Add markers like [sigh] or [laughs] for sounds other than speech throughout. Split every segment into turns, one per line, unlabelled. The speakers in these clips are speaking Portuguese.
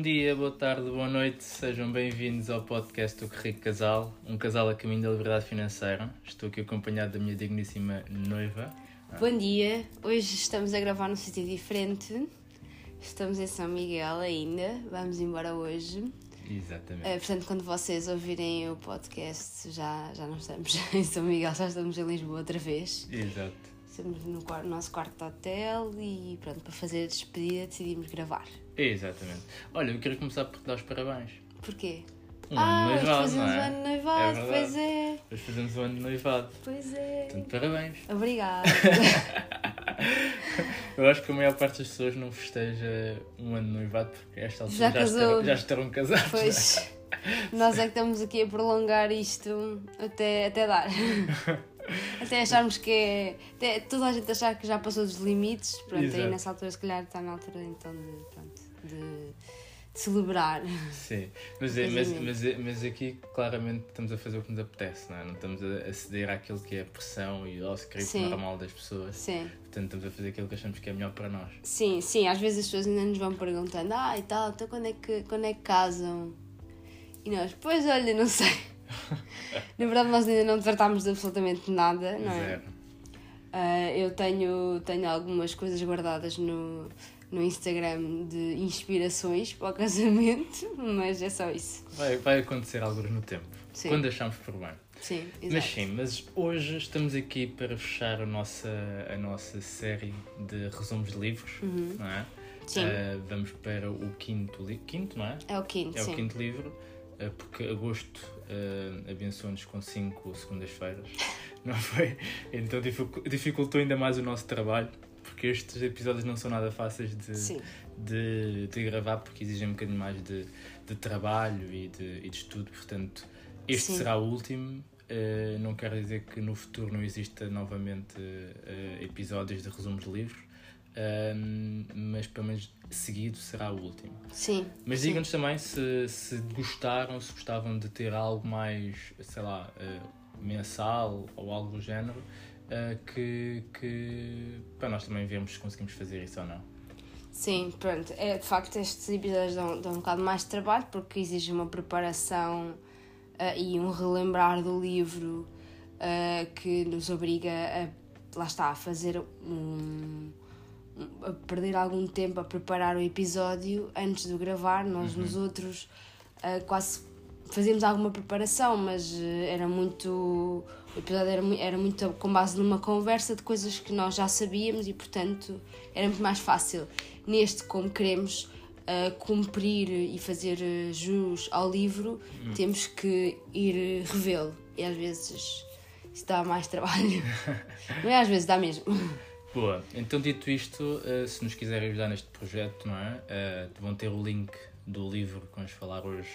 Bom dia, boa tarde, boa noite, sejam bem-vindos ao podcast do Que Rico Casal, um casal a caminho da liberdade financeira. Estou aqui acompanhado da minha digníssima noiva.
Bom dia, hoje estamos a gravar num sítio diferente. Estamos em São Miguel ainda, vamos embora hoje.
Exatamente.
Eh, portanto, quando vocês ouvirem o podcast, já, já não estamos [laughs] em São Miguel, já estamos em Lisboa outra vez.
Exato.
Estamos no quar- nosso quarto de hotel e pronto, para fazer a despedida decidimos gravar.
Exatamente. Olha, eu queria começar por te dar os parabéns.
Porquê?
Um
ah,
noivado,
fazemos
não
o
é?
ano de noivado,
É
pois é,
Hoje fazemos o ano de noivado.
pois é.
Portanto, parabéns.
Obrigada. [laughs]
Eu acho que a maior parte das pessoas não festeja um ano de noivado porque esta altura
Já
já,
casou.
estarão, já estarão casados.
Pois, nós é que estamos aqui a prolongar isto até, até dar. [laughs] Até acharmos que é. Até toda a gente achar que já passou dos limites. Pronto,
Exato.
aí nessa altura, se calhar, está na altura então de, pronto, celebrar.
Sim, mas, é, mas, mas, é- mas aqui claramente estamos a fazer o que nos apetece, não é? Não estamos a, ceder àquilo que é a pressão e ao script normal das pessoas.
Sim,
Portanto, estamos a fazer aquilo que achamos que é melhor para nós.
sim, sim. Às vezes as pessoas ainda nos vão perguntando: ah, e tal, então quando é que, quando é que casam? E nós, pois olha, não sei. [laughs] Na verdade, nós ainda não tratámos de absolutamente nada, não é?
Zero.
Ah, eu tenho, tenho algumas coisas guardadas no, no Instagram de inspirações para o casamento, [laughs] mas é só isso.
Vai, vai acontecer algo no tempo.
Sim.
Quando achamos por bem.
Sim,
Mas
exato.
sim, mas hoje estamos aqui para fechar a nossa, a nossa série de resumos de livros, não é?
Uhum. Sim.
Ah, vamos para o quinto livro. Quinto, não é?
É o quinto,
É
sim.
o quinto livro, eh, porque agosto uh, abençoou-nos com cinco segundas-feiras, [laughs] não foi? Então dificu- dificultou ainda mais o nosso trabalho, porque estes episódios não são nada fáceis de, de, de gravar, porque exigem um bocadinho mais de, de trabalho e de, e de estudo, portanto, este
Sim.
será o último. eh, não quer dizer que no futuro não exista novamente eh, episódios de resumos de livros, ehm, mas pelo menos seguido será o último.
Sim.
Mas digam-nos também se, se gostaram, se gostavam de ter algo mais, sei lá, eh, mensal ou algo do género, que, que para nós também vermos se conseguimos fazer isso ou não.
Sim, pronto. É, de facto, estes episódios dão, dão um bocado mais de trabalho porque exige uma preparação ah, e um relembrar do livro ah, que nos obriga a, lá está, a fazer um, a perder algum tempo a preparar o episódio antes de gravar. Nós, nos outros, ah, quase fazíamos alguma preparação, mas eh, era muito. O episódio era, era muito com base numa conversa de coisas que nós já sabíamos e, portanto, era muito mais fácil. Neste, como queremos ah, cumprir e fazer eh, jus ao livro, temos que ir eh, revê-lo. E às vezes isso dá mais trabalho. [laughs] Não é às vezes, dá mesmo.
Boa, então dito isto, se nos quiserem ajudar neste projeto, não é? Vão ter o link do livro que vamos falar hoje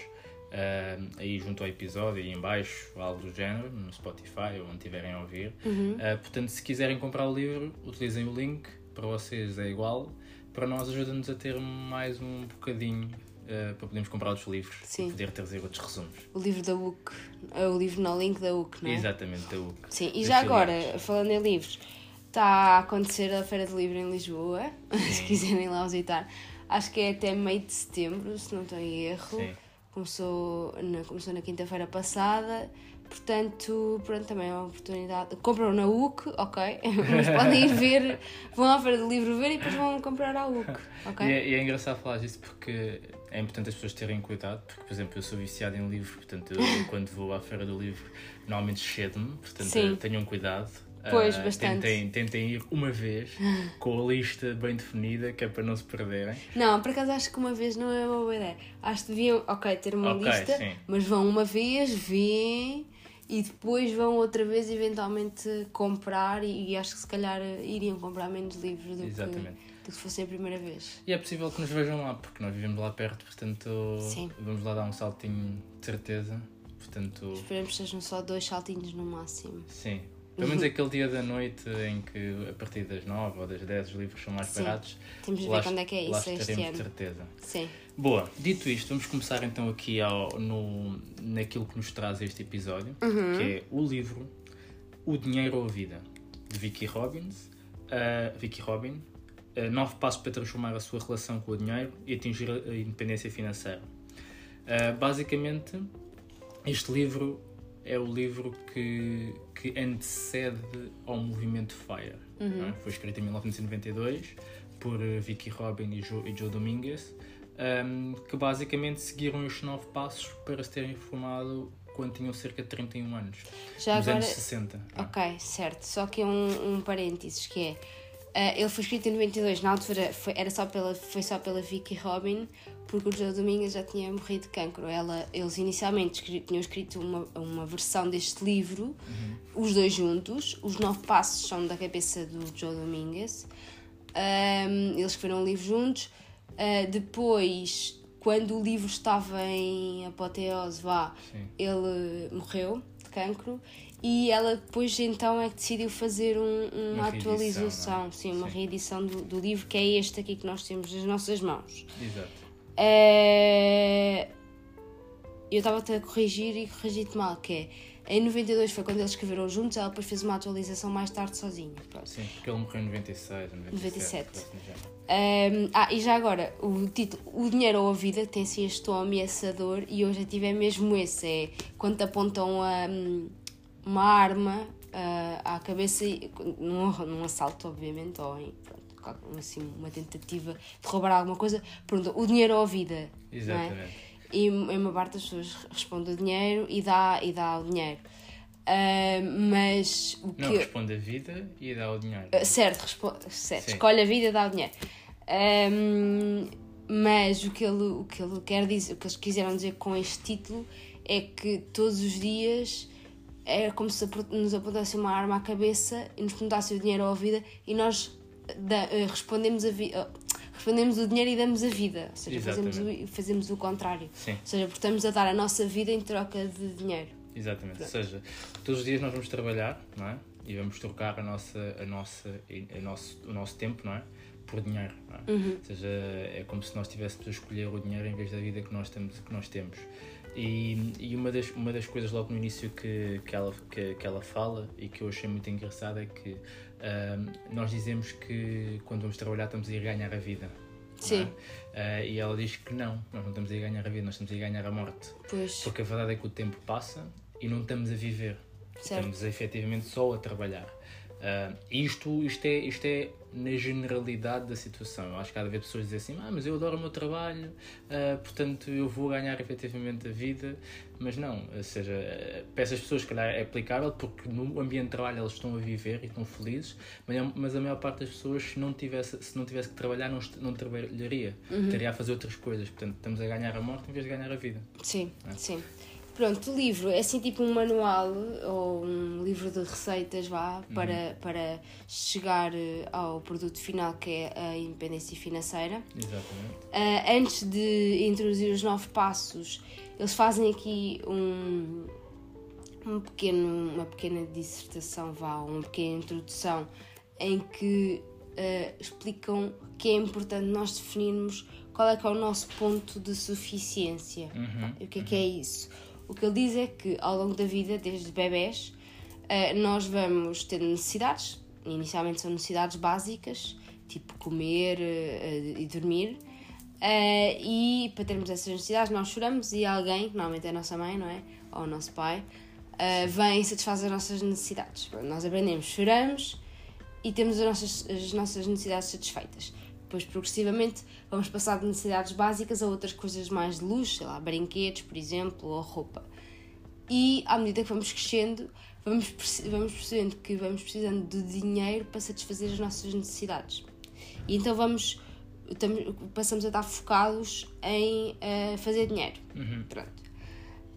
eh, aí junto ao episódio, aí em baixo, algo do género, no Spotify ou onde tiverem a ouvir. Eh, portanto, se quiserem comprar o livro, utilizem o link, para vocês é igual, para nós ajuda-nos a ter mais um bocadinho eh, para podermos comprar outros livros
Sim.
e poder trazer outros resumos.
O livro da UC, é o livro no link da UC, não é?
Exatamente, da UC.
Sim, e já agora,
filiais.
falando em livros, está a acontecer a Feira do Livro em Lisboa, [laughs] se quiserem lá visitar. Acho que é até meio de setembro, se não estou em erro.
Sim.
Começou na, começou na quinta-feira passada, portanto, pronto, também é uma oportunidade. Compram na UC, ok, [laughs] mas podem ir ver, vão à Feira do Livro ver e depois vão comprar à UC, [laughs] ok?
E é, e é engraçado falar disso porque é importante as pessoas terem cuidado, porque, por exemplo, eu sou viciado em livros, portanto, eu, [laughs] quando vou à Feira do Livro, normalmente cedo-me, portanto,
Sim.
tenham cuidado.
Pois,
Ah,
bastante.
Tentem, tentem ir uma vez [laughs] com a lista bem definida, que é para não se perderem.
Não, por acaso acho que uma vez não é uma boa ideia. Acho que deviam, ok, ter uma
Ok,
lista,
sim.
mas vão uma vez, veem e depois vão outra vez eventualmente comprar e, e acho que se calhar iriam comprar menos livros do que,
Exatamente.
do que se fosse a primeira vez.
E é possível que nos vejam lá, porque nós vivemos lá perto, portanto,
Sim.
vamos lá dar um saltinho de certeza. Portanto,
Esperemos que sejam só dois saltinhos no máximo.
sim. Pelo menos aquele dia da noite em que a partir das 9 ou das 10 os livros são mais
Sim.
baratos.
Temos de
lá
ver quando é que é
lá
isso este
estaremos de
ano.
certeza.
Sim.
Boa, dito isto, vamos começar então aqui ao, no, naquilo que nos traz este episódio,
Uhum.
que é o livro O Dinheiro ou a Vida, de Vicky Robbins, uh, Vicky Robin, uh, Nove Passos para Transformar a Sua Relação com o Dinheiro e Atingir a Independência Financeira. Uh, basicamente, este livro é o livro que, que antecede ao movimento FIRE.
Uhum.
É? Foi escrito em 1992 por Vicky Robin e Joe, e Joe Dominguez, um, que basicamente seguiram os nove passos para se terem formado quando tinham cerca de 31 anos.
Já
nos
agora...
anos 60. é?
Ok, certo. Só que um, um parênteses que é. Uh, ele foi escrito em 92, na altura foi, era só pela, foi só pela Vicky Robin, porque o Joe Domingues já tinha morrido de cancro. Ela, eles inicialmente tinham escrito uma, uma versão deste livro,
Uhum.
os dois juntos. Os nove passos são da cabeça do Joe Domingues. Um, eles escreveram um livro juntos. Uh, depois, quando o livro estava em apoteose, vá,
Sim.
ele morreu de cancro e ela depois então é que decidiu fazer um- uma,
Uma
atualização,
é?
sim, uma
Sim.
reedição do, do livro que é este aqui que nós temos nas nossas mãos.
Exato.
É, Eu estava-te a corrigir e corrigi-te mal, que é em 92 foi quando eles escreveram juntos, ela depois fez uma atualização mais tarde sozinha. Pronto.
Sim, porque ele morreu em 96, 97.
97.
coisa assim do género.
Um, ah, e já agora, o título O Dinheiro ou a Vida tem assim este tom ameaçador e o objetivo é mesmo esse: é quando te apontam um, uma arma ah, à cabeça, e- num, num assalto, obviamente, ou em, pronto, assim, uma tentativa de roubar alguma coisa, perguntam o dinheiro ou a vida. não é?
Exatamente.
E em uma parte das pessoas responde o dinheiro e dá, e dá o dinheiro. Ah, mas o
Não,
que.
responde a vida e dá o dinheiro.
Uh, Certo, respo- certo.
Sim.
escolhe a vida, dá o dinheiro. Um, mas o que, ele, o que ele quer dizer, o que eles quiseram dizer com este título é que todos os dias era como se nos apontasse uma arma à cabeça e nos perguntasse o dinheiro ou a vida e nós da- uh, respondemos, a vi- uh, respondemos o dinheiro e damos a vida. Ou seja, fazemos o, fazemos o contrário.
Sim,
Ou seja, porque estamos a dar a nossa vida em troca de dinheiro.
exatamente. Ou seja, todos os dias nós vamos trabalhar, não é? E vamos trocar a nossa, a nossa, a nosso, o nosso tempo, não é? Por dinheiro, não é?
Uhum.
Ou seja, é como se nós estivéssemos a escolher o dinheiro em vez da vida que nós temos. Que nós temos. E, e uma, das, uma das coisas logo no início que, que, ela, que, que ela fala e que eu achei muito engraçado é que nós dizemos que quando vamos trabalhar estamos a ir ganhar a vida. não
Sim.
é? Ah, e ela diz que não, nós não estamos a ir ganhar a vida, nós estamos a ir ganhar a morte.
Pois,
Porque a verdade é que o tempo passa e não estamos a viver.
certo.
Estamos efetivamente só a trabalhar. Ah, isto, isto, é, isto é na generalidade da situação. Eu acho que cada vez pessoas dizem assim: ah, mas eu adoro o meu trabalho, ah, portanto eu vou ganhar efetivamente a vida. Mas não, ou seja, ah, para essas pessoas, se calhar é aplicável porque no ambiente de trabalho elas estão a viver e estão felizes, mas, a- mas a maior parte das pessoas, se não tivesse, se não tivesse que trabalhar, não, não trabalharia, estaria a fazer outras coisas. Portanto, estamos a ganhar a morte em vez de ganhar a vida.
Sim,
É.
sim. Pronto, o livro é assim tipo um manual ou um livro de receitas, vá, para, para chegar eh, ao produto final que é a independência financeira.
Exatamente.
Ah, antes de introduzir os nove passos, eles fazem aqui um, um pequeno, uma pequena dissertação, vá, uma pequena introdução, em que ah, explicam que é importante nós definirmos qual é que é o nosso ponto de suficiência.
Uhum.
O que é que é isso? O que ele diz é que ao longo da vida, desde bebés, eh, nós vamos ter necessidades, inicialmente são necessidades básicas, tipo comer eh, e dormir, eh, e para termos essas necessidades nós choramos e alguém, que normalmente é a nossa mãe, não é? Ou o nosso pai, vem e satisfaz as nossas necessidades. Nós aprendemos, choramos e temos as nossas, as nossas necessidades satisfeitas. Depois, progressivamente, vamos passar de necessidades básicas a outras coisas mais de luxo, sei lá, brinquedos, por exemplo, ou roupa. E à medida que vamos crescendo, vamos, vamos percebendo que vamos precisando de dinheiro para satisfazer as nossas necessidades. E então vamos, passamos a estar focados em eh, fazer dinheiro.
Uhum.
Pronto.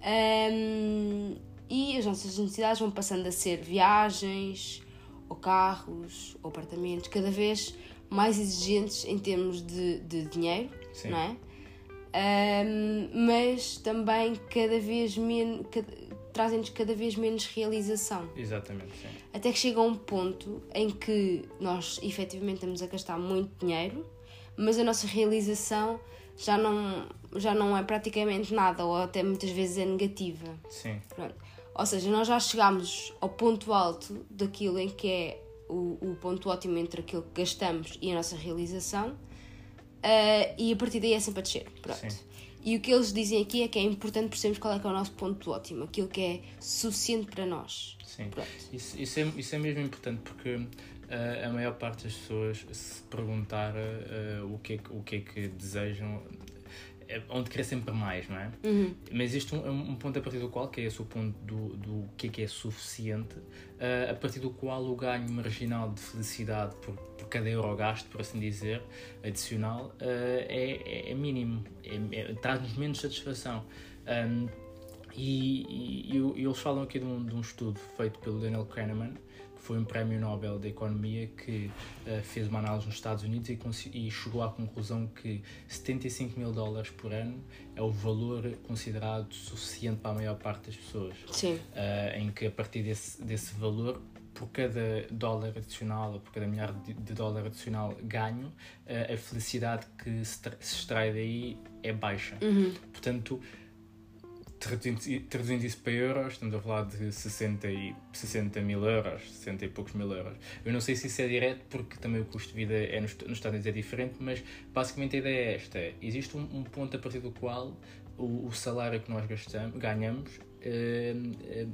Ahm, e as nossas necessidades vão passando a ser viagens, ou carros, ou apartamentos, cada vez mais exigentes em termos de, de dinheiro,
Sim.
não é? Ahm, mas também cada vez menos, trazem-nos cada vez menos realização.
Exatamente, sim.
Até que chega a um ponto em que nós efetivamente estamos a gastar muito dinheiro, mas a nossa realização já não, já não é praticamente nada, ou até muitas vezes é negativa.
Sim,
Pronto. Ou seja, nós já chegámos ao ponto alto daquilo em que é o, o ponto ótimo entre aquilo que gastamos e a nossa realização, uh, e a partir daí é sempre a descer. Pronto. Sim. E o que eles dizem aqui é que é importante percebermos qual é que é o nosso ponto ótimo, aquilo que é suficiente para nós.
Sim, isso, isso, é, isso é mesmo importante porque uh, a maior parte das pessoas, se perguntar uh, o, que é, o que é que desejam, é onde querer sempre mais, não é? Uhum. Mas existe um, um, ponto a partir do qual, que é esse o ponto do, do que é que é suficiente, uh, a partir do qual o ganho marginal de felicidade por, por cada euro gasto, por assim dizer, adicional, uh, é, é, mínimo, é, é, traz-nos menos satisfação. Um, e, e, e, eles falam aqui de um, de um estudo feito pelo Daniel Kahneman, foi um prémio Nobel da Economia que uh, fez uma análise nos Estados Unidos e, e, chegou à conclusão que 75 mil dólares por ano é o valor considerado suficiente para a maior parte das pessoas.
Sim.
Uh, em que a partir desse, desse valor por cada dólar adicional ou por cada milhar de, dólar adicional ganho, uh, a felicidade que se, se extrai daí é baixa.
Uhum.
Portanto, traduzindo isso para euros, estamos a falar de 60, e, 60 mil euros, 60 e poucos mil euros. Eu não sei se isso é direto, porque também o custo de vida é nos, nos Estados Unidos é diferente, mas basicamente a ideia é esta: existe um, um ponto a partir do qual o, o salário que nós gastamos, ganhamos eh, eh,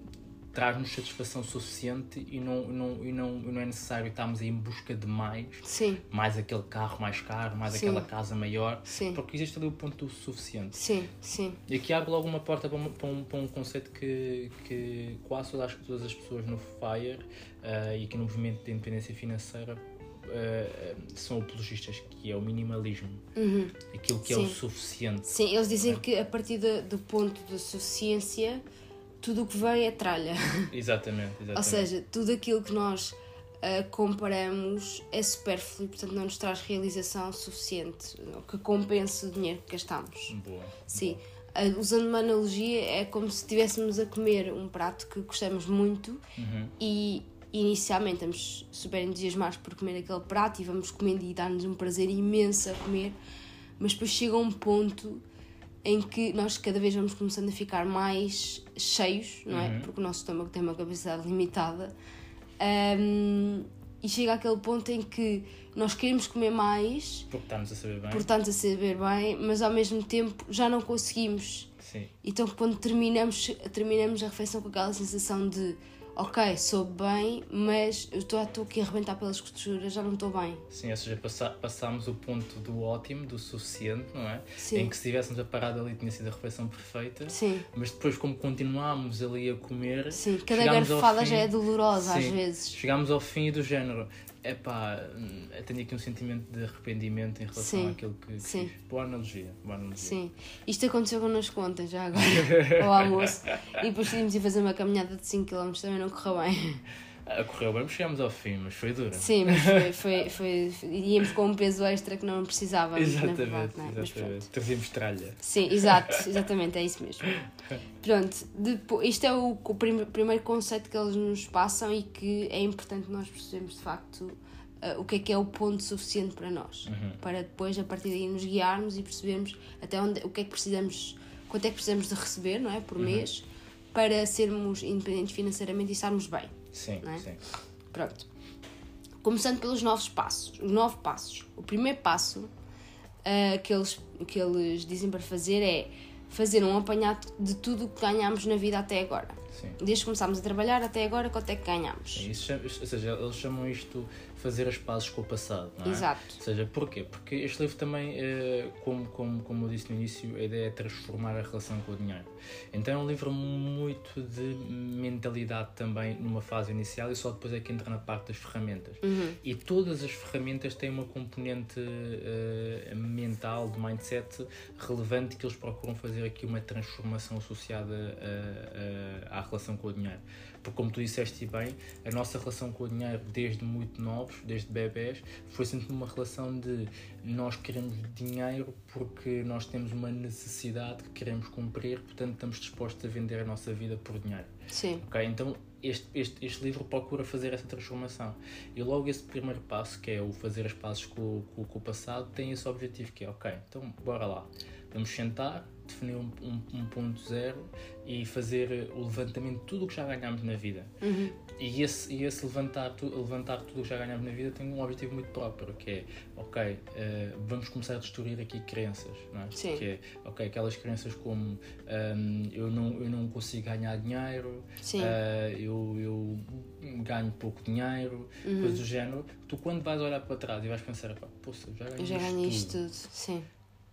traz-nos satisfação suficiente e não, não, e, não, e não é necessário estarmos em busca de mais,
Sim.
mais aquele carro mais caro, mais sim. aquela casa maior,
sim.
porque existe ali o ponto suficiente.
Sim, sim.
E aqui abre logo uma porta para um, para um, para um conceito que, que quase todas, todas as pessoas no FIRE uh, e aqui no movimento de independência financeira Uh, são apologistas, que é o minimalismo.
Uhum.
Aquilo que Sim. é o suficiente.
Sim, eles dizem é. que a partir de, do ponto da suficiência tudo o que vem é tralha.
Exatamente, [laughs] exatamente.
Ou seja, tudo aquilo que nós uh, comparamos é supérfluo e, portanto, não nos traz realização suficiente que compense o dinheiro que gastamos.
Boa.
Sim. Boa. Uh, usando uma analogia, é como se estivéssemos a comer um prato que gostamos muito
uhum.
e inicialmente estamos super entusiasmados por comer aquele prato e vamos comendo e dá-nos um prazer imenso a comer, mas depois chega um ponto em que nós cada vez vamos começando a ficar mais cheios, não é? Uhum. Porque o nosso estômago tem uma capacidade limitada. Um, e chega àquele ponto em que nós queremos comer mais
porque estamos a saber bem,
porque estamos a saber bem mas ao mesmo tempo já não conseguimos.
Sim.
Então, quando terminamos, terminamos a refeição com aquela sensação de ok, sou bem, mas eu estou aqui a arrebentar pelas costuras, já não estou bem.
Sim, ou seja, passa, passámos o ponto do ótimo, do suficiente, não é?
Sim.
Em que se estivéssemos a parar ali tinha sido a refeição perfeita.
Sim.
Mas depois, como continuámos ali a comer.
Sim, cada garfada já é dolorosa sim, às vezes.
Chegámos ao fim do género é pá, tenho aqui um sentimento de arrependimento em relação sim, àquilo que, que sim. fiz. Boa analogia, boa analogia.
Sim, isto aconteceu connosco ontem, já agora, [laughs] ao almoço. E depois decidimos ir fazer uma caminhada de 5km, também não correu bem.
Ah, correu bem, chegámos ao fim, mas foi dura.
Sim, mas foi, foi, [laughs] foi, foi íamos com um peso extra que não precisávamos.
Exatamente,
verdade,
é? exatamente. Trazíamos tralha.
Sim, exato, exatamente, é isso mesmo. Pronto, depois, isto é o, o prim, primeiro conceito que eles nos passam e que é importante nós percebermos de facto uh, o que é que é o ponto suficiente para nós.
Uhum.
Para depois, a partir daí, nos guiarmos e percebermos até onde, o que é que precisamos, quanto é que precisamos de receber, não é? Por uhum. mês, para sermos independentes financeiramente e estarmos bem.
Sim,
é?
sim.
Pronto. Começando pelos novos passos. Os nove passos. O primeiro passo uh, que, eles, que eles dizem para fazer é fazer um apanhado de tudo o que ganhámos na vida até agora.
Sim.
Desde que começámos a trabalhar até agora, quanto é que ganhámos?
Isso, ou seja, eles chamam isto fazer as pazes com o passado, não é?
Exato.
Ou seja, porquê? Porque este livro também, eh, como, como, como eu disse no início, a ideia é transformar a relação com o dinheiro. Então é um livro muito de mentalidade também numa fase inicial e só depois é que entra na parte das ferramentas.
Uhum.
E todas as ferramentas têm uma componente uh, mental, de mindset relevante que eles procuram fazer aqui uma transformação associada a, a, à relação com o dinheiro. Porque, como tu disseste bem, a nossa relação com o dinheiro, desde muito novos, desde bebés, foi sempre uma relação de nós queremos dinheiro porque nós temos uma necessidade que queremos cumprir, portanto, estamos dispostos a vender a nossa vida por dinheiro.
Sim.
Ok? Então, este, este, este livro procura fazer essa transformação. E logo esse primeiro passo, que é o fazer as pazes com, com, com o passado, tem esse objetivo que é, ok, então bora lá Vamos sentar, definir um, um, um ponto zero e fazer o levantamento de tudo o que já ganhámos na vida.
Uhum.
E esse, e esse levantar, tu, levantar tudo o que já ganhámos na vida tem um objetivo muito próprio, que é, ok, uh, vamos começar a destruir aqui crenças, não é?
Sim.
Que é, ok, aquelas crenças como um, eu, não, eu não consigo ganhar dinheiro, uh, eu, eu ganho pouco dinheiro,
Uhum.
coisas do género. Tu quando vais olhar para trás e vais pensar, pá, poxa, já ganhei,
já
isto
ganhei
tudo.
isto tudo. Sim.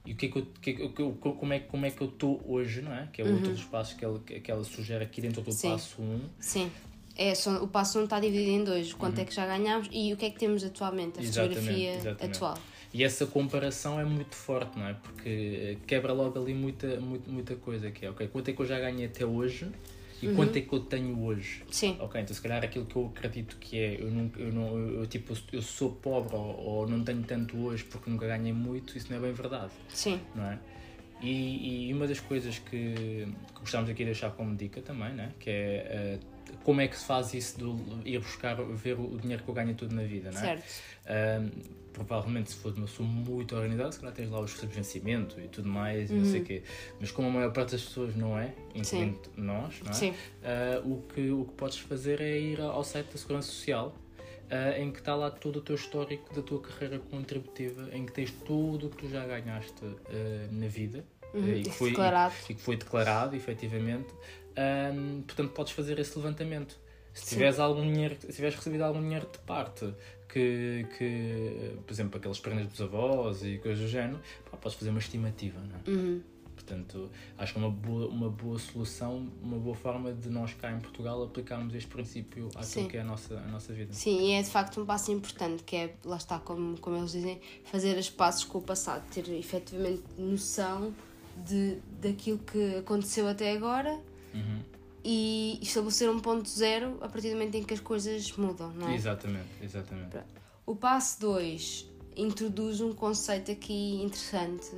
E o que é que eu, que é que eu- como, é, como é que eu estou hoje, não é? Que é outro dos passos que ela, que ela sugere aqui dentro do
Uhum. Sim.
passo 1.
Sim. É, só, o passo 1 está dividido em dois. Quanto é que já ganhámos e o que é que temos atualmente, a
Uhum. Exatamente,
fotografia
exatamente.
atual.
E essa comparação é muito forte, não é? Porque eh, quebra logo ali muita, muita, muita coisa, que é, ok, quanto é que eu já ganhei até hoje e
Uhum.
quanto é que eu tenho hoje?
Sim.
Ok, então se calhar aquilo que eu acredito que é, eu, nunca, eu, não, eu, tipo, eu sou pobre ou, ou não tenho tanto hoje porque nunca ganhei muito, isso não é bem verdade,
Sim.
não é? E, e uma das coisas que, que gostamos aqui de deixar como dica também, né? que é eh, como é que se faz isso de ir buscar, ver o dinheiro que eu ganho tudo na vida, não é?
Certo.
Provavelmente se for uma pessoa muito organizada, se calhar tens lá os recibos de vencimento e tudo mais e não sei o quê. Mas como a maior parte das pessoas não é, incluindo nós, não é?
Sim.
Ah, o, que, o que podes fazer é ir ao site da Segurança Social ah, em que está lá todo o teu histórico da tua carreira contributiva, em que tens tudo o que tu já ganhaste ah, na vida
Uhum,
e, que foi,
declarado.
e que foi declarado, efetivamente. Ahm, portanto, podes fazer esse levantamento. Se
Sim.
tiveres algum dinheiro, se tiveres recebido algum dinheiro de parte, que, que por exemplo, aqueles prendas dos avós e coisas do género, pá, podes fazer uma estimativa, não é?
Uhum.
Portanto, acho que é uma boa, uma boa solução, uma boa forma de nós cá em Portugal aplicarmos este princípio àquilo
Sim.
que é a nossa, a nossa vida.
Sim, e é de facto um passo importante, que é, lá está, como, como eles dizem, fazer as passos com o passado, ter efetivamente noção de, daquilo que aconteceu até agora
Uhum.
E estabelecer um ponto zero a partir do momento em que as coisas mudam, não é?
Exatamente, exatamente.
O passo 2 introduz um conceito aqui interessante,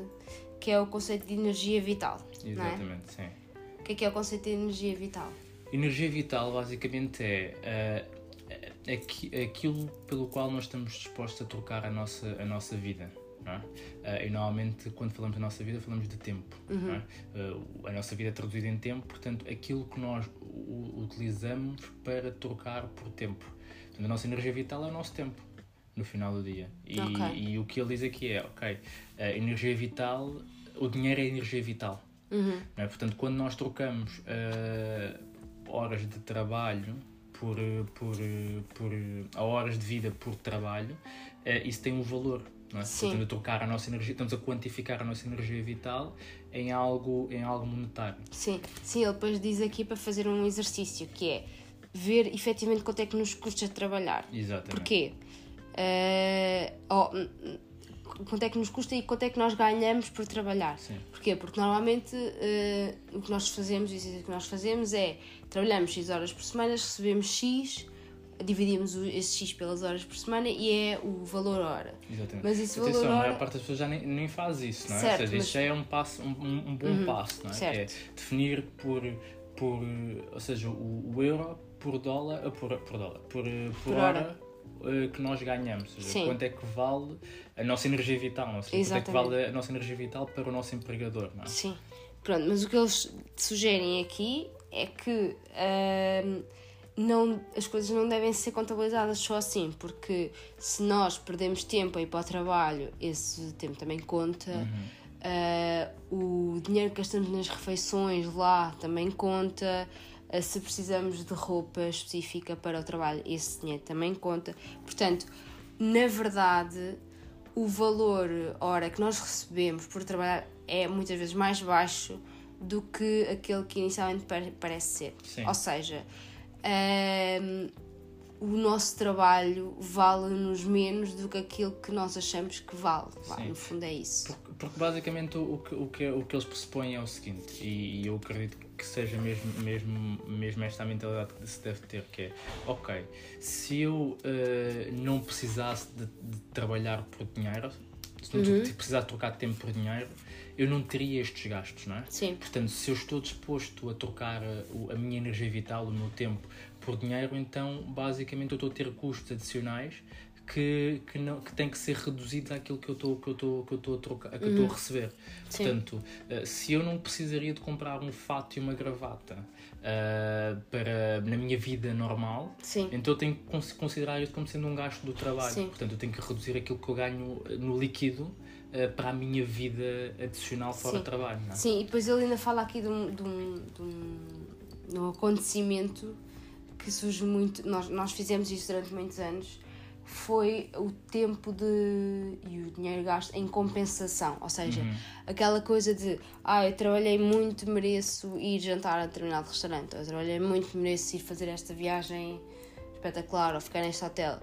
que é o conceito de energia vital. É?
Exatamente, sim.
O que é que é o conceito de energia vital?
Energia vital basicamente é aqui- aquilo pelo qual nós estamos dispostos a trocar a nossa, a nossa vida. É? Ah, e normalmente quando falamos da nossa vida falamos de tempo. Não é? Ah, a nossa vida é traduzida em tempo, portanto aquilo que nós utilizamos para trocar por tempo. Portanto, a nossa energia vital é o nosso tempo no final do dia. E,
Ok.
e o que ele diz aqui é, ok, a energia vital, o dinheiro é energia vital.
Uhum.
é? Portanto, quando nós trocamos eh, horas de trabalho por, por, por a horas de vida por trabalho, isso tem um valor. Não é? Estamos a trocar a nossa energia, estamos a quantificar a nossa energia vital em algo, em algo monetário.
Sim, sim, ele depois diz aqui para fazer um exercício que é ver efetivamente quanto é que nos custa trabalhar.
Exatamente.
Porquê? Eh, oh, quanto é que nos custa e quanto é que nós ganhamos por trabalhar?
Sim.
Porquê? Porque normalmente eh, o que nós fazemos, o que nós fazemos é trabalhamos X horas por semana, recebemos X, dividimos esse X pelas horas por semana e é o valor hora.
Exatamente.
Mas esse
Atenção,
valor
a maior
hora-
parte das pessoas já nem, nem faz isso, não é?
Certo,
Ou seja,
mas-
isso já é um, passo, um, um- bom passo, não é?
certo.
Que é definir por, por ou seja, o, o euro por dólar, eh, por, por dólar, por, eh, por,
Por
hora,
hora.
eh, que nós ganhamos. Ou seja, quanto é que vale a nossa energia vital, é? Seja, quanto é que
Exatamente.
vale a nossa energia vital para o nosso empregador, não é?
Sim. Pronto, mas o que eles sugerem aqui é que ahm, não, as coisas não devem ser contabilizadas só assim, porque se nós perdemos tempo a ir para o trabalho, esse tempo também conta. Ah, o dinheiro que gastamos nas refeições lá também conta. Ah, se precisamos de roupa específica para o trabalho, esse dinheiro também conta. Portanto, na verdade, o valor hora que nós recebemos por trabalhar é muitas vezes mais baixo do que aquele que inicialmente pare- parece ser.
Sim.
Ou seja, ahm, o nosso trabalho vale-nos menos do que aquilo que nós achamos que vale. No fundo é isso.
Porque, porque basicamente o, o que, o, que, o que eles pressupõem é o seguinte, e, e eu acredito que seja mesmo, mesmo, mesmo esta a mentalidade que se deve ter, que é, ok, se eu eh, não precisasse de, de trabalhar por dinheiro, se não
Uhum.
precisasse trocar tempo por dinheiro, eu não teria estes gastos, não é?
Sim.
Portanto, se eu estou disposto a trocar a, o- a minha energia vital, o meu tempo, por dinheiro, então basicamente eu estou a ter custos adicionais que, que, não, que tem que ser reduzido àquilo que eu estou que eu estou que eu estou a trocar, que eu estou a receber.
Sim.
Portanto, uh, se eu não precisaria de comprar um fato e uma gravata uh, para na minha vida normal,
Sim.
então eu tenho que cons- considerar isso como sendo um gasto do trabalho.
Sim.
Portanto, eu tenho que reduzir aquilo que eu ganho no líquido uh, para a minha vida adicional fora
Sim.
trabalho. Não é?
Sim, e depois ele ainda fala aqui de um, de um, de um, de um acontecimento que surge muito. Nós, nós fizemos isso durante muitos anos. Foi o tempo de. e o dinheiro gasto em compensação. Ou seja,
Uhum.
aquela coisa de. Ah, eu trabalhei muito, mereço ir jantar a determinado restaurante. Ou eu trabalhei muito, mereço ir fazer esta viagem espetacular ou ficar neste hotel.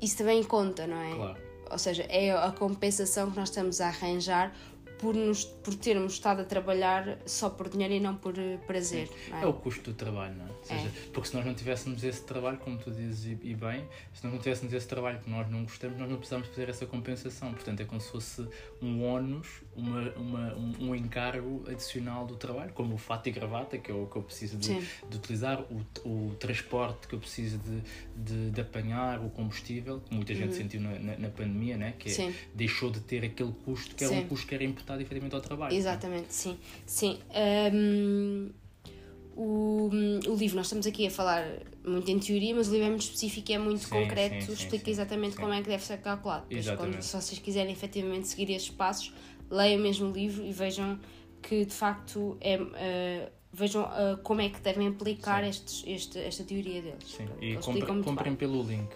Isso também conta, não é?
Claro.
Ou seja, é a compensação que nós estamos a arranjar por, nos, por termos estado a trabalhar só por dinheiro e não por eh, prazer. não é?
É o custo do trabalho, não é? Ou seja, Porque se nós não tivéssemos esse trabalho, como tu dizes e, bem, se nós não tivéssemos esse trabalho que nós não gostamos, nós não precisamos fazer essa compensação. Portanto, é como se fosse um ónus, uma, uma, um, um encargo adicional do trabalho, como o fato e gravata, que é o que eu preciso de, de utilizar, o, o transporte que eu preciso de, de, de apanhar, o combustível, que muita gente sentiu na, na, na pandemia, né? que é-
Uhum.
Deixou de ter aquele custo, que era
Sim.
um custo que era imputado efetivamente ao trabalho. é?
Exatamente, sim. sim. Hum, o, o livro, nós estamos aqui a falar muito em teoria, mas o livro é muito específico e é muito
Sim,
concreto,
sim, sim,
explica
sim,
exatamente
sim.
como é que deve ser calculado. Depois, quando, se vocês quiserem efetivamente seguir estes passos, leiam mesmo o livro e vejam que de facto é. eh, vejam eh, como é que devem aplicar estes, este, esta teoria deles.
Sim, e
eles
comprem, pelo link.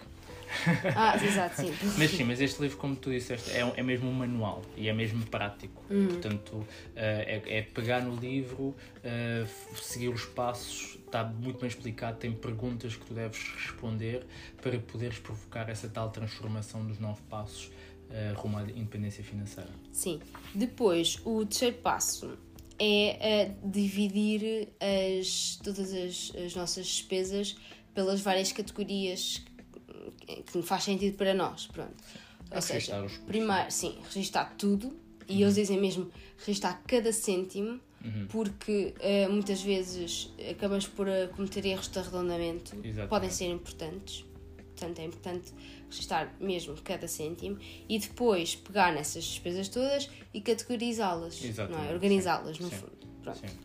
[laughs]
Ah, exato, sim.
Mas sim, mas este livro, como tu disseste, é, é mesmo um manual e é mesmo prático.
Uhum.
Portanto, eh, é, é pegar no livro, f- seguir os passos, está muito bem explicado, tem perguntas que tu deves responder para poderes provocar essa tal transformação dos nove passos eh, rumo à independência financeira.
Sim. Depois, o terceiro passo é eh, dividir as, todas as, as nossas despesas pelas várias categorias que, que faz sentido para nós. Pronto. Ou
Registar
seja,
os
primeiro, sim, registar tudo e eles dizem mesmo registar cada cêntimo.
Uhum.
Porque eh, muitas vezes acabamos por eh, cometer erros de arredondamento,
Exatamente.
podem ser importantes, portanto é importante registrar mesmo cada cêntimo e depois pegar nessas despesas todas e categorizá-las, não é? organizá-las no
sim,
fundo. Pronto.
Sim.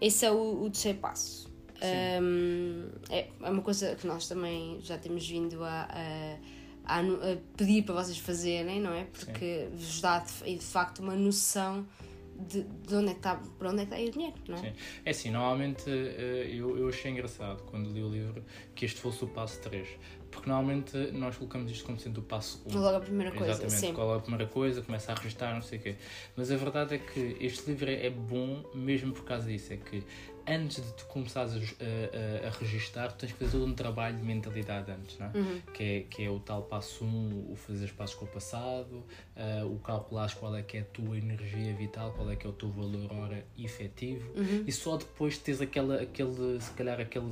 Esse é o, o terceiro passo. Hum, é, é uma coisa que nós também já temos vindo a, a, a pedir para vocês fazerem, não é? Porque vos dá de, de facto uma noção de, de onde é que está, para onde é que está a ir o dinheiro, não é?
Sim. É assim, normalmente eh, eu, eu achei engraçado quando li o livro que este fosse o passo 3. Porque normalmente nós colocamos isto como sendo o passo 1.
Logo a primeira coisa,
Exatamente,
sim.
qual é a primeira coisa, começa a registrar, não sei o quê. Mas a verdade é que este livro é é bom mesmo por causa disso. É que antes de tu começares a, a, a registar, tu tens que fazer todo um trabalho de mentalidade antes, não é?
Uhum.
Que, é que é o tal passo 1, um, o fazer os passos com o passado, ah, o calculares qual é que é a tua energia vital, qual é que é o teu valor hora efetivo,
Uhum.
e só depois tens aquela, aquele, se calhar aquele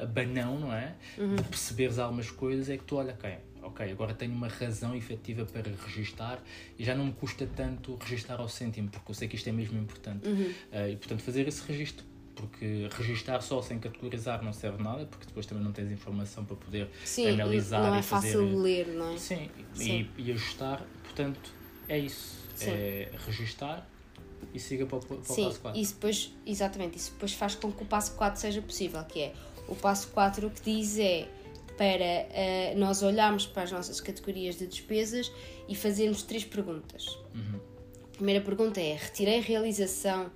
abanão, não é?
Uhum.
De perceberes algumas coisas, é que tu olha, ok, ok, agora tenho uma razão efetiva para registar e já não me custa tanto registar ao cêntimo, porque eu sei que isto é mesmo importante.
Uhum.
Ah, e portanto fazer esse registro. Porque registar só sem categorizar não serve nada, porque depois também não tens informação para poder
Sim,
analisar
não
e
é
fazer.
fácil ler, não é?
Sim,
Sim.
E, e ajustar, portanto, é isso.
Sim.
É registar e siga para o, para o
Sim,
passo 4.
isso depois, exatamente, isso depois faz com que o passo 4 seja possível, que é o passo 4 o que diz é para eh, nós olharmos para as nossas categorias de despesas e fazermos três perguntas.
Uhum.
A primeira pergunta é: retirei realização,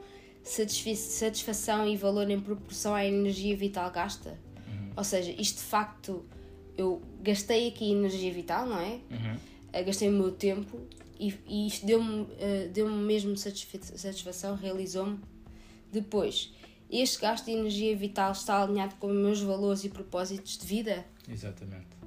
satisfação e valor em proporção à energia vital gasta?
Uhum.
Ou seja, isto de facto, eu gastei aqui energia vital, não é?
Uhum.
Uh, gastei o meu tempo e, e isto deu-me uh, deu mesmo satisfa- satisfação, realizou-me. Depois, este gasto de energia vital está alinhado com os meus valores e propósitos de vida?
Exatamente.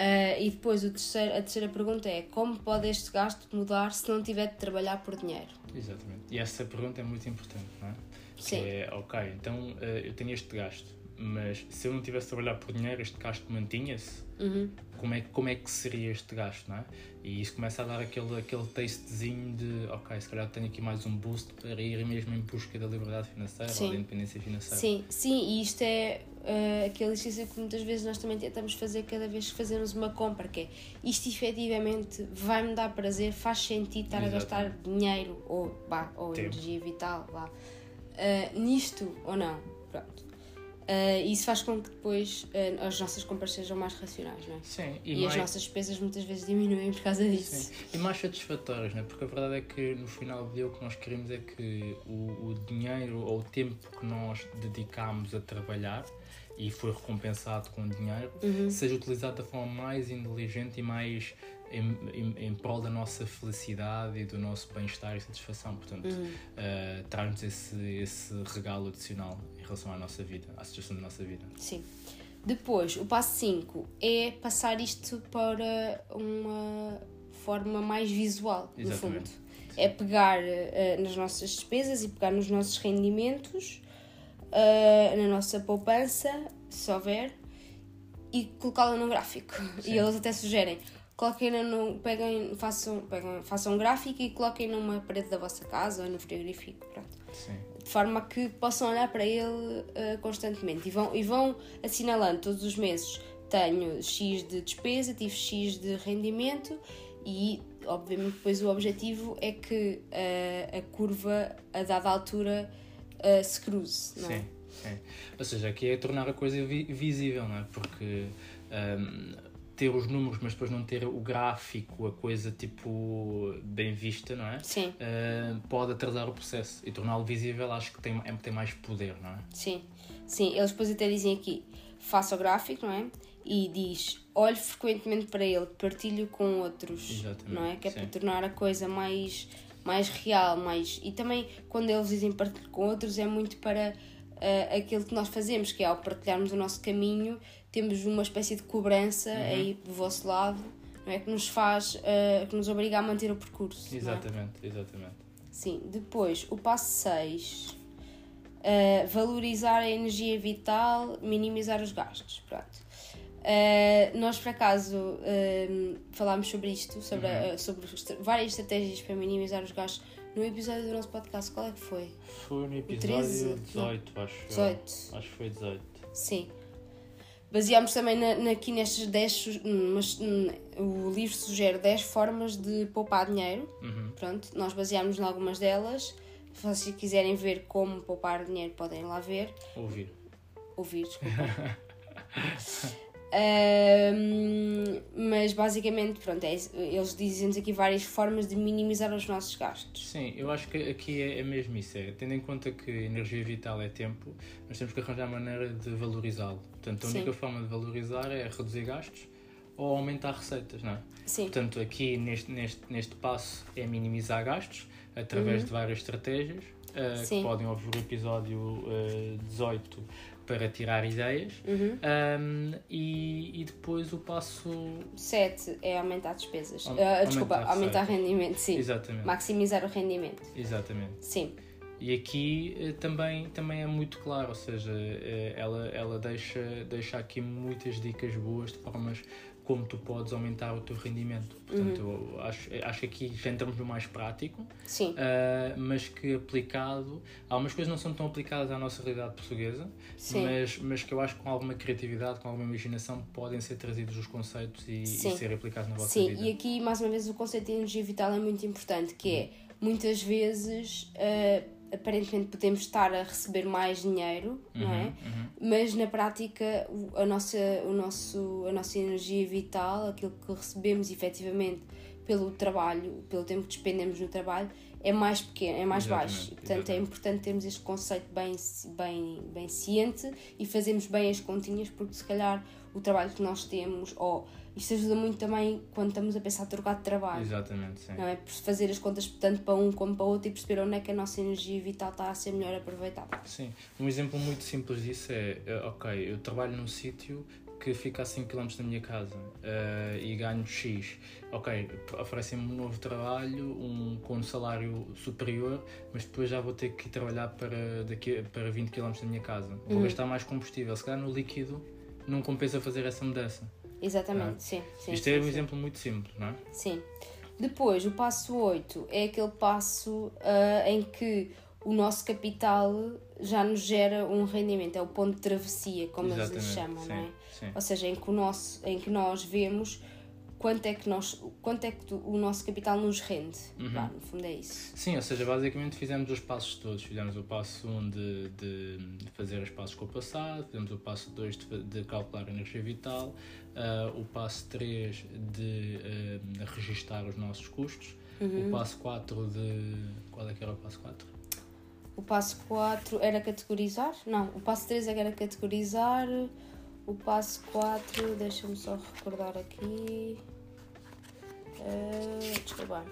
Uh, e depois terceiro, a terceira pergunta é: como pode este gasto mudar se não tiver de trabalhar por dinheiro?
Exatamente. E essa pergunta é muito importante, não é?
Sim.
Que é, ok, então eh, eu tenho este gasto, mas se eu não tivesse a trabalhar por dinheiro, este gasto mantinha-se.
Uhum.
Como, é, como é que seria este gasto, não é? E isso começa a dar aquele, aquele tastezinho de, ok, se calhar tenho aqui mais um boost para ir mesmo em busca da liberdade financeira
Sim.
ou da independência financeira.
Sim, sim, e isto é uh, aquele exercício que muitas vezes nós também tentamos fazer cada vez que fazemos uma compra, que é isto efetivamente vai-me dar prazer, faz sentido estar a gastar dinheiro ou, bah, ou
Tempo.
energia vital vá, uh, nisto ou não. Pronto. Uh, isso faz com que depois uh, as nossas compras sejam mais racionais, não é?
Sim,
E,
e,
as
mais,
nossas despesas muitas vezes diminuem por causa disso.
sim, e mais satisfatórias, não é? Porque a verdade é que no final do dia o que nós queremos é que o, o dinheiro ou o tempo que nós dedicamos a trabalhar e foi recompensado com dinheiro
Uhum.
seja utilizado da forma mais inteligente e mais em, em, em prol da nossa felicidade e do nosso bem-estar e satisfação. Portanto,
Uhum.
eh, traz-nos esse, esse regalo adicional em relação à nossa vida, à situação da nossa vida.
Sim. Depois, o passo 5 é passar isto para uma forma mais visual, no
Exatamente.
fundo. É pegar eh, nas nossas despesas e pegar nos nossos rendimentos, eh, na nossa poupança, se houver, e colocá-la num gráfico.
Sim.
E eles até sugerem, coloquem no, peguem, façam, peguem, façam um gráfico e coloquem numa parede da vossa casa ou no frigorífico. Pronto
Sim,
de forma que possam olhar para ele eh, constantemente e vão, e vão assinalando todos os meses tenho X de despesa, tive X de rendimento e obviamente depois o objetivo é que eh, a curva a dada altura eh, se cruze, não é?
sim, sim. Ou seja, aqui é tornar a coisa vi- visível, não é? Porque ahm, ter os números, mas depois não ter o gráfico, a coisa tipo bem vista, não é?
Sim,
Ah, pode atrasar o processo e torná-lo visível acho que tem, é, tem mais poder, não é?
sim, sim. Eles depois até dizem aqui, faça o gráfico, não é? E diz, olhe frequentemente para ele, partilhe com outros,
Exatamente,
não é? Que é
sim.
para tornar a coisa mais, mais real, mais... E também, quando eles dizem partilhe com outros, é muito para ah, aquilo que nós fazemos, que é ao partilharmos o nosso caminho, temos uma espécie de cobrança
Uhum.
aí do vosso lado, não é? Que nos faz, ah, que nos obriga a manter o percurso, é?
Exatamente, exatamente.
Sim, depois o passo 6, valorizar a energia vital, minimizar os gastos. Pronto. Uh, nós por acaso um, falámos sobre isto, sobre,
Uhum.
uh, sobre várias estratégias para minimizar os gastos no episódio do nosso podcast. Qual é que foi?
Foi no episódio
13,
18, acho. eu.
18.
Acho que foi 18.
Sim. Baseámos também na, na- aqui nestas 10. su- Mas, hum, o livro sugere 10 formas de poupar dinheiro.
Uhum.
Pronto, nós baseámos em algumas delas. Se vocês quiserem ver como poupar dinheiro, podem lá ver.
Ouvir.
Ouvir, desculpa. [laughs] Mas basicamente, pronto, é, eles dizem-nos aqui várias formas de minimizar os nossos gastos.
Sim, eu acho que aqui é, é mesmo isso. É, tendo em conta que energia vital é tempo, nós temos que arranjar maneira de valorizá-lo. Portanto, a
Sim.
única forma de valorizar é reduzir gastos ou aumentar receitas, não é?
Sim,
Portanto, aqui neste, neste, neste passo é minimizar gastos através de várias estratégias uh, que
Sim.
podem ouvir o episódio uh, 18 para tirar ideias.
Uhum.
Um, e, e depois o passo.
7 é aumentar despesas.
Aum-
Ah, desculpa,
aumentar
rendimento, sim.
Exatamente.
Maximizar o rendimento.
Exatamente.
Sim,
E aqui eh, também, também é muito claro, ou seja, eh, ela, ela deixa, deixa aqui muitas dicas boas de formas como tu podes aumentar o teu rendimento. Portanto,
Uhum.
eu acho, acho que aqui já entramos no mais prático,
sim,
ah, mas que aplicado. Algumas coisas não são tão aplicadas à nossa realidade portuguesa,
Sim.
mas, mas que eu acho que com alguma criatividade, com alguma imaginação, podem ser trazidos os conceitos e, e
Sim.
ser aplicados na vossa
sim.
vida.
E aqui, mais uma vez, o conceito de energia vital é muito importante, que é, muitas vezes, ah, aparentemente podemos estar a receber mais dinheiro, não é?
Uhum.
mas na prática a nossa, o nosso, a nossa energia vital, aquilo que recebemos efetivamente pelo trabalho, pelo tempo que despendemos no trabalho, é mais pequeno, é mais
Exatamente,
baixo. Portanto, é
exatamente.
importante termos este conceito bem, bem, bem ciente e fazermos bem as continhas, porque se calhar o trabalho que nós temos, ou isto ajuda muito também quando estamos a pensar em trocar de trabalho.
Exatamente, sim.
Não é? Por fazer as contas tanto para um como para outro e perceber onde é que a nossa energia vital está a ser melhor aproveitada.
Sim, um exemplo muito simples disso é, eh, ok, eu trabalho num sítio que fica a 5 km da minha casa uh, e ganho X, ok, oferecem-me um novo trabalho um, com um salário superior, mas depois já vou ter que ir trabalhar para, daqui, para 20 km da minha casa. Vou uhum. gastar mais combustível. Se calhar no líquido não compensa fazer essa mudança.
Exatamente, é? sim, sim.
Isto
sim,
é
um sim.
exemplo muito simples, não é?
Sim. Depois, o passo 8 é aquele passo uh, em que o nosso capital já nos gera um rendimento, é o ponto de travessia, como Exatamente, eles chamam, sim, não é? Sim. Ou seja, em que, o nosso, em que nós vemos quanto é que, nós, quanto é que o nosso capital nos rende. Uhum. Bah, no fundo é isso.
Sim, ou seja, basicamente fizemos os passos todos. Fizemos o passo 1 um de, de fazer os passos com o passado, fizemos o passo 2 de, de calcular a energia vital, uh, o passo 3 de uh, registar os nossos custos, uhum. o passo 4 de. Qual é que era o passo 4?
O passo 4 era categorizar? Não, o passo 3 é era categorizar. O passo 4, deixa-me só recordar aqui. Uh, desculpa.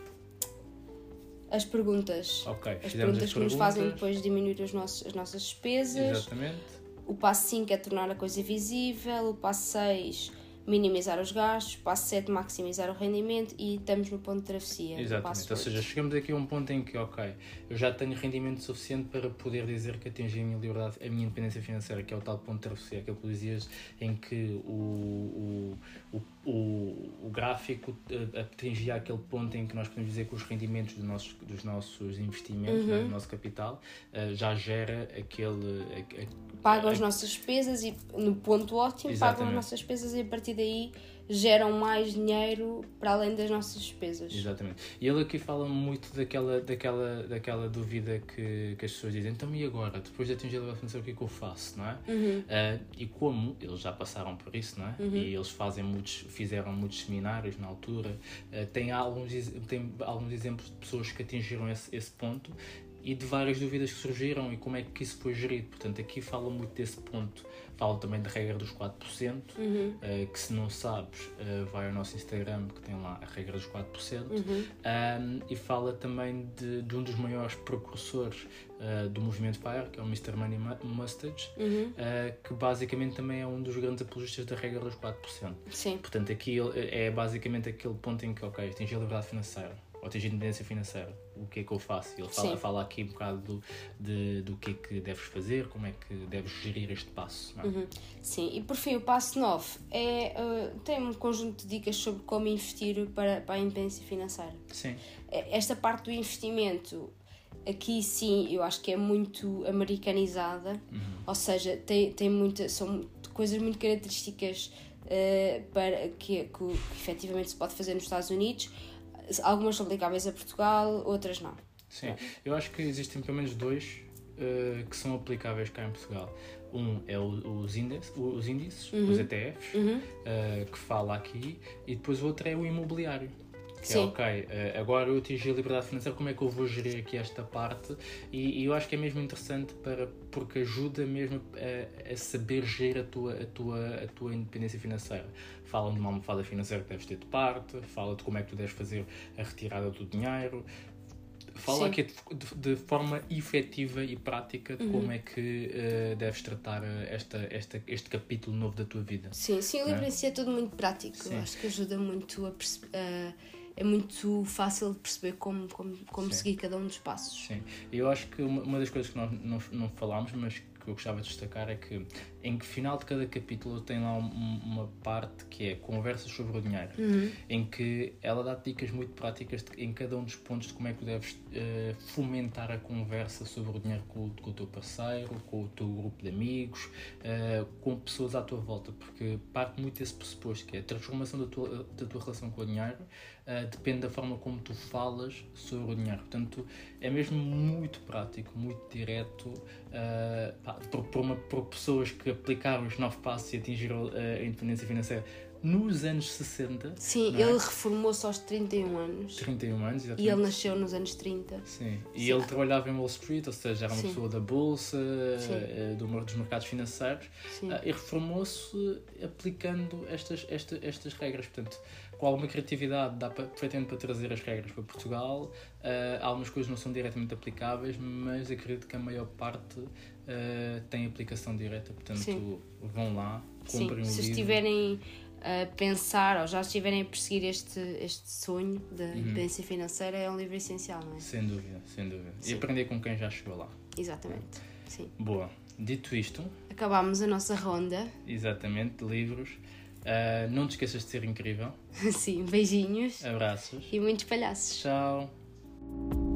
As perguntas.
Ok,
as perguntas as que perguntas. nos fazem depois diminuir os nossos, as nossas despesas.
Exatamente.
O passo 5 é tornar a coisa visível. O passo 6 minimizar os gastos, passo 7, maximizar o rendimento e estamos no ponto de travessia.
Exatamente, ou seja, chegamos aqui a um ponto em que, ok, eu já tenho rendimento suficiente para poder dizer que atingi a minha liberdade, a minha independência financeira, que é o tal ponto de travessia, aquele que tu dizias em que o, o, o, o gráfico eh, atingia aquele ponto em que nós podemos dizer que os rendimentos dos nossos, dos nossos investimentos, uhum. né, do nosso capital, uh, já gera aquele... A, a,
pagam as nossas despesas e no ponto ótimo Exatamente. pagam as nossas despesas e a partir daí geram mais dinheiro para além das nossas despesas.
Exatamente. E ele aqui fala muito daquela, daquela, daquela dúvida que, que as pessoas dizem, então e agora? Depois de atingir a financeira, o que é que eu faço? Não é? Uhum. Uh, e como eles já passaram por isso, não é? Uhum. E eles fazem muitos, fizeram muitos seminários na altura, uh, tem, alguns, tem alguns exemplos de pessoas que atingiram esse, esse ponto e de várias dúvidas que surgiram e como é que isso foi gerido. Portanto, aqui fala muito desse ponto. Fala também da regra dos 4%, uhum. uh, que se não sabes, uh, vai ao nosso Instagram que tem lá a regra dos 4%. Uhum. Um, e fala também de, de, um dos maiores precursores uh, do movimento FIRE, que é o Mr. Money Mustache, uhum. que basicamente também é um dos grandes apologistas da regra dos 4%.
Sim.
Portanto, aqui é basicamente aquele ponto em que, ok, atingir a liberdade financeira ou atingir independência financeira, o que é que eu faço? Ele fala, fala aqui um bocado do, de, do que é que deves fazer, como é que deves gerir este passo. É?
Uhum. Sim, e por fim, o passo 9 é, uh, tem um conjunto de dicas sobre como investir para, para a independência financeira.
Sim.
É, esta parte do investimento, aqui sim, eu acho que é muito americanizada, uhum. ou seja, tem, tem muita, são coisas muito características uh, para que, que, que efetivamente se pode fazer nos Estados Unidos Algumas são aplicáveis a Portugal, outras não.
Sim, eu acho que existem pelo menos dois uh, que são aplicáveis cá em Portugal. Um é o, os, índices, os índices, uhum. os ETFs, uhum. uh, que fala aqui, e depois o outro é o imobiliário. Que é, Sim. é ok, uh, agora eu atingi a liberdade financeira, como é que eu vou gerir aqui esta parte? E, e eu acho que é mesmo interessante para, porque ajuda mesmo a, a, saber gerir a tua, a, tua, a tua independência financeira falam de uma almofada financeira que deves ter de parte, fala de como é que tu deves fazer a retirada do dinheiro, fala aqui de, de, forma efetiva e prática de uhum. como é que uh, deves tratar eh, esta, esta, este capítulo novo da tua vida.
Sim, sim, o livro é? em si é tudo muito prático. Sim. Acho que ajuda muito a perceber. Uh, é muito fácil de perceber como, como, como seguir cada um dos passos.
Sim, eu acho que uma, uma das coisas que nós não, não falámos, mas que eu gostava de destacar é que em que final de cada capítulo tem lá um, uma parte que é conversas sobre o dinheiro, uhum. em que ela dá dicas muito práticas de, em cada um dos pontos de como é que tu deves uh, fomentar a conversa sobre o dinheiro com, com, o teu parceiro, com o teu grupo de amigos, uh, com pessoas à tua volta, porque parte muito desse pressuposto que é a transformação da tua, da tua relação com o dinheiro uh, depende da forma como tu falas sobre o dinheiro. Portanto, é mesmo muito prático, muito direto, por, uma, por pessoas que aplicaram os nove passos e atingiram a independência financeira nos anos 60.
Sim,
é?
ele reformou-se aos 31 anos.
31 anos, exatamente.
E ele nasceu nos anos 30.
Sim, e
Sim.
ele trabalhava em Wall Street, ou seja, era uma
Sim.
pessoa da bolsa,
Sim.
eh, do, dos mercados financeiros,
Sim.
ah, e reformou-se aplicando estas, esta- estas regras. Portanto, com alguma criatividade, dá para, perfeitamente para trazer as regras para Portugal. Ah, algumas coisas não são diretamente aplicáveis, mas acredito que a maior parte ah, tem aplicação direta. Portanto,
Sim.
vão lá,
Sim,
comprem o
se
livro.
estiverem a pensar ou já estiverem a perseguir este, este sonho da
Uhum.
independência financeira, é um livro essencial, não é?
Sem dúvida, sem dúvida.
Sim.
E aprender com quem já chegou lá.
Exatamente. Sim.
Boa. Dito isto,
Acabámos a nossa ronda.
exatamente, de livros. Ah, não te esqueças de ser incrível. [laughs]
Sim, beijinhos
Abraços.
e muitos palhaços.
Tchau.